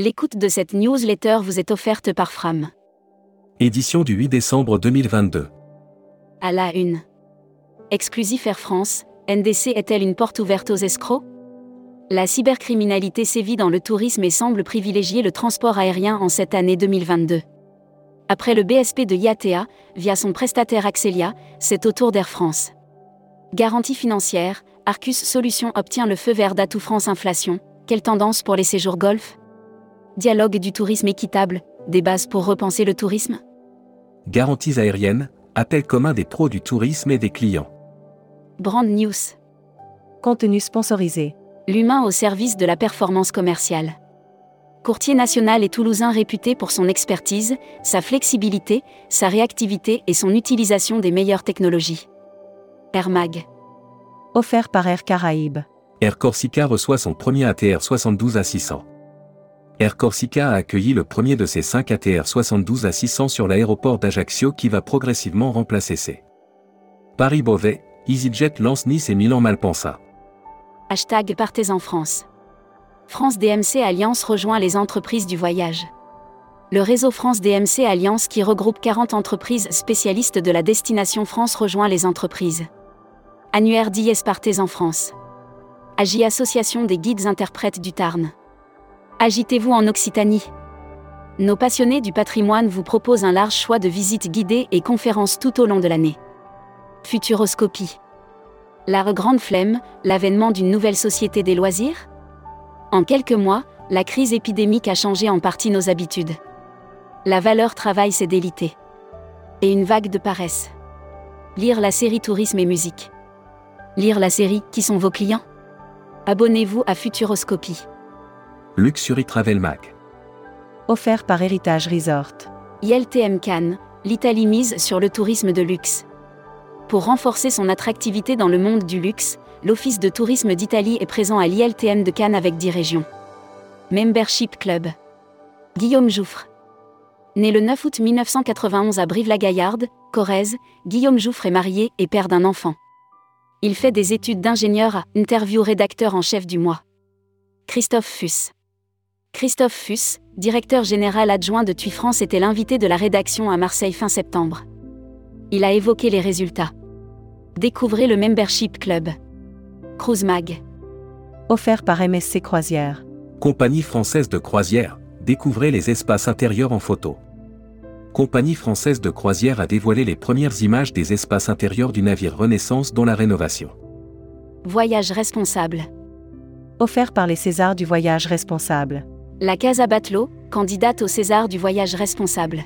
L'écoute de cette newsletter vous est offerte par Fram. Édition du 8 décembre 2022. À la une. Exclusif Air France, NDC est-elle une porte ouverte aux escrocs? La cybercriminalité sévit dans le tourisme et semble privilégier le transport aérien en cette année 2022. Après le BSP de IATA, via son prestataire Axelia, c'est au tour d'Air France. Garantie financière, Arcus Solutions obtient le feu vert d'Atout France Inflation. Quelle tendance pour les séjours golf? Dialogue du tourisme équitable, des bases pour repenser le tourisme Garanties aériennes, appel commun des pros du tourisme et des clients. Brand News. Contenu sponsorisé. L'humain au service de la performance commerciale. Courtier national et toulousain réputé pour son expertise, sa flexibilité, sa réactivité et son utilisation des meilleures technologies. Air Mag. Offert par Air Caraïbes. Air Corsica reçoit son premier ATR 72 à 600. Air Corsica a accueilli le premier de ses 5 ATR 72 à 600 sur l'aéroport d'Ajaccio qui va progressivement remplacer ses. Paris-Beauvais, EasyJet lance Nice et Milan-Malpensa. Hashtag Partez en France. France DMC Alliance rejoint les entreprises du voyage. Le réseau France DMC Alliance qui regroupe 40 entreprises spécialistes de la destination France rejoint les entreprises. Annuaire d'IS Partez en France. Agi Association des guides interprètes du Tarn. Agitez-vous en Occitanie. Nos passionnés du patrimoine vous proposent un large choix de visites guidées et conférences tout au long de l'année. Futuroscopie. La grande flemme, l'avènement d'une nouvelle société des loisirs? En quelques mois, la crise épidémique a changé en partie nos habitudes. La valeur travail s'est délitée. Et une vague de paresse. Lire la série Tourisme et musique. Lire la série Qui sont vos clients? Abonnez-vous à Futuroscopie. Luxury Travel Mag. Offert par Héritage Resort. ILTM Cannes, l'Italie mise sur le tourisme de luxe. Pour renforcer son attractivité dans le monde du luxe, l'Office de tourisme d'Italie est présent à l'ILTM de Cannes avec 10 régions. Membership Club. Guillaume Jouffre. Né le 9 août 1991 à Brive-la-Gaillarde, Corrèze, Guillaume Jouffre est marié et père d'un enfant. Il fait des études d'ingénieur à Interview rédacteur en chef du mois. Christophe Fuss. Christophe Fuss, directeur général adjoint de TUI France, était l'invité de la rédaction à Marseille fin septembre. Il a évoqué les résultats. Découvrez le Membership Club. Cruise Mag. Offert par MSC Croisière. Compagnie française de croisière, découvrez les espaces intérieurs en photo. Compagnie française de croisière a dévoilé les premières images des espaces intérieurs du navire Renaissance dont la rénovation. Voyage responsable. Offert par les Césars du voyage responsable. La Casa Batlló, candidate au César du voyage responsable.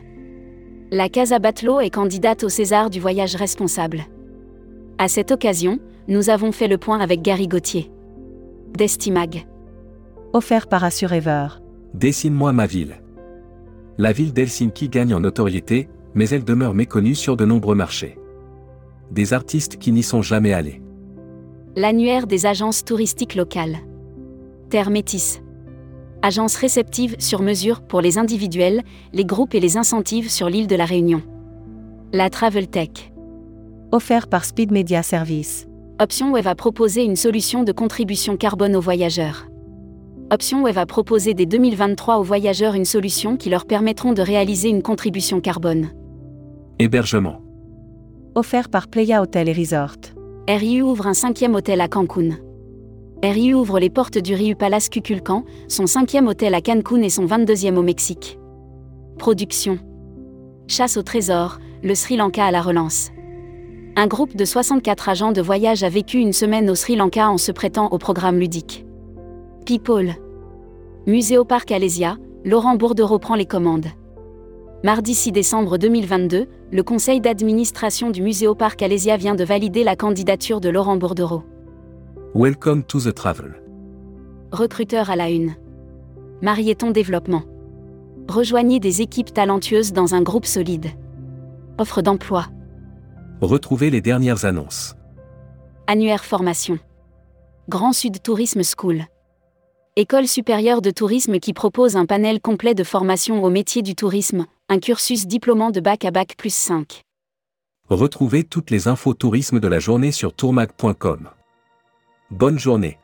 La Casa Batlló est candidate au César du voyage responsable. À cette occasion, nous avons fait le point avec Gary Gauthier. Destimag. Offert par Assurever. Dessine-moi ma ville. La ville d'Helsinki gagne en notoriété, mais elle demeure méconnue sur de nombreux marchés. Des artistes qui n'y sont jamais allés. L'annuaire des agences touristiques locales. Terre Métis. Agence réceptive sur mesure pour les individuels, les groupes et les incentives sur l'île de la Réunion. La Travel Tech. Offert par Speed Media Service. Option Web va proposer une solution de contribution carbone aux voyageurs. Option Web va proposer dès 2023 aux voyageurs une solution qui leur permettront de réaliser une contribution carbone. Hébergement. Offert par Playa Hotel et Resort. RIU ouvre un cinquième hôtel à Cancun. RIU ouvre les portes du Riu Palace Cuculcan, son cinquième hôtel à Cancun et son 22e au Mexique. Production. Chasse au trésor, le Sri Lanka à la relance. Un groupe de 64 agents de voyage a vécu une semaine au Sri Lanka en se prêtant au programme ludique. People. Muséoparc Alésia, Laurent Bourdereau prend les commandes. Mardi 6 décembre 2022, le conseil d'administration du Muséoparc Alésia vient de valider la candidature de Laurent Bourdereau. Welcome to the travel. Recruteur à la une. Marieton Développement. Rejoignez des équipes talentueuses dans un groupe solide. Offre d'emploi. Retrouvez les dernières annonces. Annuaire formation. Grand Sud Tourisme School. École supérieure de tourisme qui propose un panel complet de formation au métier du tourisme, un cursus diplômant de bac à bac plus 5. Retrouvez toutes les infos tourisme de la journée sur tourmag.com. Bonne journée.